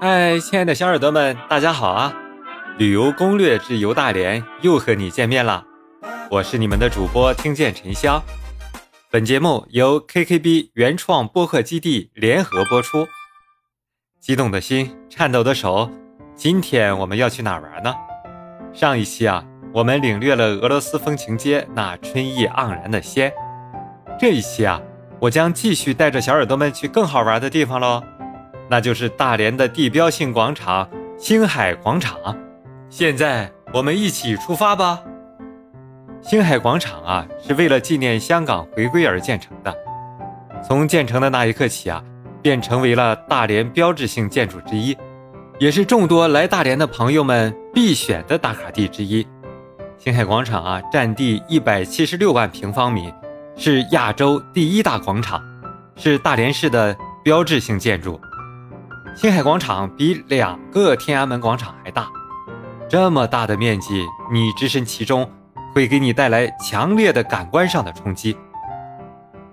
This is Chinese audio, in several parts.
嗨，亲爱的小耳朵们，大家好啊！旅游攻略之游大连又和你见面了，我是你们的主播听见沉香。本节目由 KKB 原创播客基地联合播出。激动的心，颤抖的手，今天我们要去哪玩呢？上一期啊，我们领略了俄罗斯风情街那春意盎然的鲜。这一期啊，我将继续带着小耳朵们去更好玩的地方喽。那就是大连的地标性广场——星海广场。现在我们一起出发吧。星海广场啊，是为了纪念香港回归而建成的。从建成的那一刻起啊，便成为了大连标志性建筑之一，也是众多来大连的朋友们必选的打卡地之一。星海广场啊，占地一百七十六万平方米，是亚洲第一大广场，是大连市的标志性建筑。星海广场比两个天安门广场还大，这么大的面积，你置身其中，会给你带来强烈的感官上的冲击。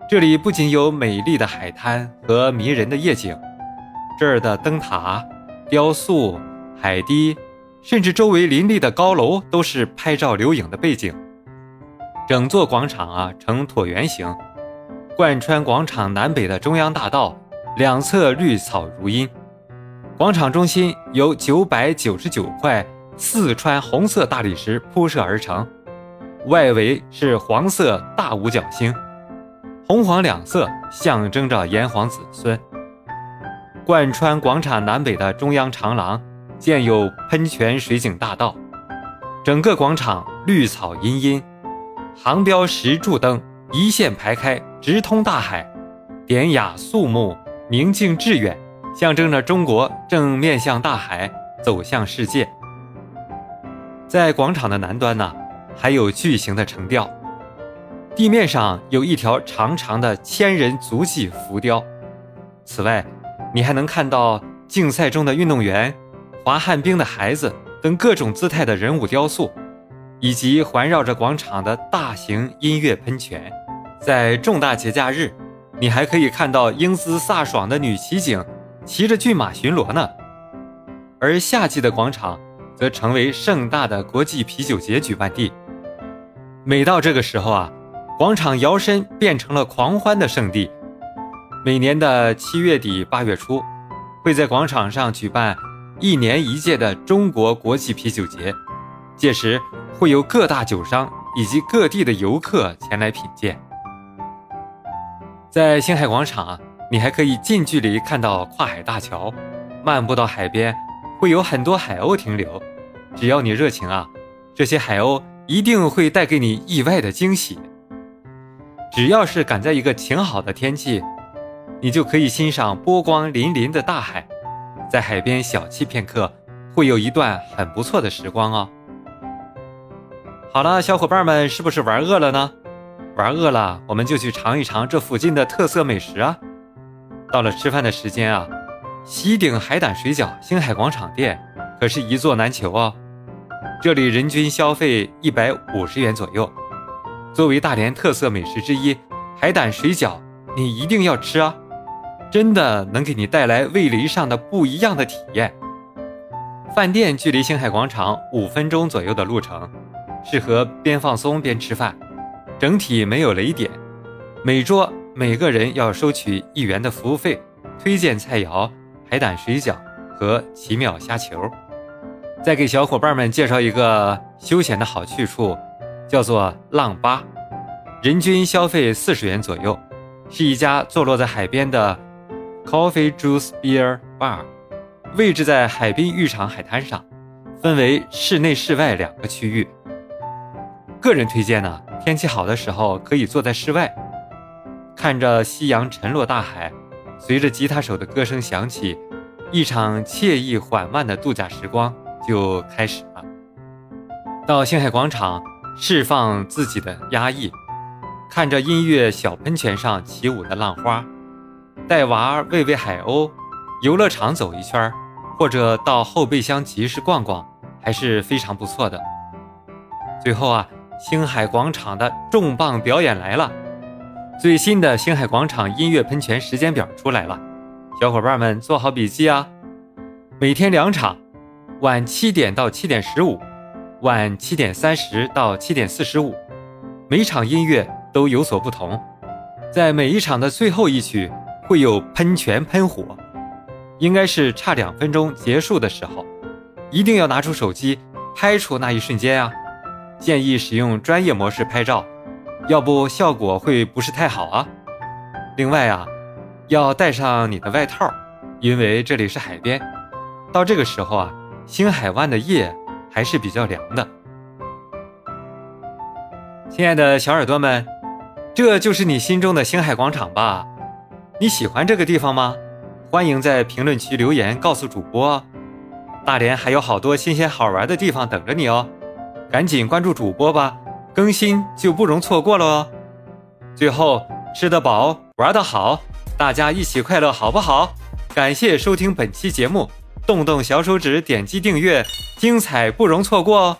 这里不仅有美丽的海滩和迷人的夜景，这儿的灯塔、雕塑、海堤，甚至周围林立的高楼，都是拍照留影的背景。整座广场啊呈椭圆形，贯穿广场南北的中央大道，两侧绿草如茵。广场中心由九百九十九块四川红色大理石铺设而成，外围是黄色大五角星，红黄两色象征着炎黄子孙。贯穿广场南北的中央长廊建有喷泉水景大道，整个广场绿草茵茵，航标石柱灯一线排开，直通大海，典雅肃穆，宁静致远。象征着中国正面向大海，走向世界。在广场的南端呢，还有巨型的城吊，地面上有一条长长的千人足迹浮雕。此外，你还能看到竞赛中的运动员、滑旱冰的孩子等各种姿态的人物雕塑，以及环绕着广场的大型音乐喷泉。在重大节假日，你还可以看到英姿飒爽的女骑警。骑着骏马巡逻呢，而夏季的广场则成为盛大的国际啤酒节举办地。每到这个时候啊，广场摇身变成了狂欢的圣地。每年的七月底八月初，会在广场上举办一年一届的中国国际啤酒节，届时会有各大酒商以及各地的游客前来品鉴。在星海广场啊。你还可以近距离看到跨海大桥，漫步到海边，会有很多海鸥停留。只要你热情啊，这些海鸥一定会带给你意外的惊喜。只要是赶在一个晴好的天气，你就可以欣赏波光粼粼的大海，在海边小憩片刻，会有一段很不错的时光哦。好了，小伙伴们，是不是玩饿了呢？玩饿了，我们就去尝一尝这附近的特色美食啊！到了吃饭的时间啊，西鼎海胆水饺星海广场店可是一座难求哦。这里人均消费一百五十元左右，作为大连特色美食之一，海胆水饺你一定要吃啊！真的能给你带来味蕾上的不一样的体验。饭店距离星海广场五分钟左右的路程，适合边放松边吃饭，整体没有雷点，每桌。每个人要收取一元的服务费，推荐菜肴海胆水饺和奇妙虾球。再给小伙伴们介绍一个休闲的好去处，叫做浪吧，人均消费四十元左右，是一家坐落在海边的 coffee juice beer bar，位置在海滨浴场海滩上，分为室内室外两个区域。个人推荐呢，天气好的时候可以坐在室外。看着夕阳沉落大海，随着吉他手的歌声响起，一场惬意缓慢的度假时光就开始了。到星海广场释放自己的压抑，看着音乐小喷泉上起舞的浪花，带娃喂喂海鸥，游乐场走一圈，或者到后备箱集市逛逛，还是非常不错的。最后啊，星海广场的重磅表演来了。最新的星海广场音乐喷泉时间表出来了，小伙伴们做好笔记啊！每天两场，晚七点到七点十五，晚七点三十到七点四十五。每场音乐都有所不同，在每一场的最后一曲会有喷泉喷火，应该是差两分钟结束的时候，一定要拿出手机拍出那一瞬间啊！建议使用专业模式拍照，要不效果会不是太好啊。另外啊，要带上你的外套，因为这里是海边。到这个时候啊，星海湾的夜还是比较凉的。亲爱的小耳朵们，这就是你心中的星海广场吧？你喜欢这个地方吗？欢迎在评论区留言告诉主播。大连还有好多新鲜好玩的地方等着你哦，赶紧关注主播吧，更新就不容错过了哦。最后，吃得饱，玩得好，大家一起快乐好不好？感谢收听本期节目。动动小手指，点击订阅，精彩不容错过哦！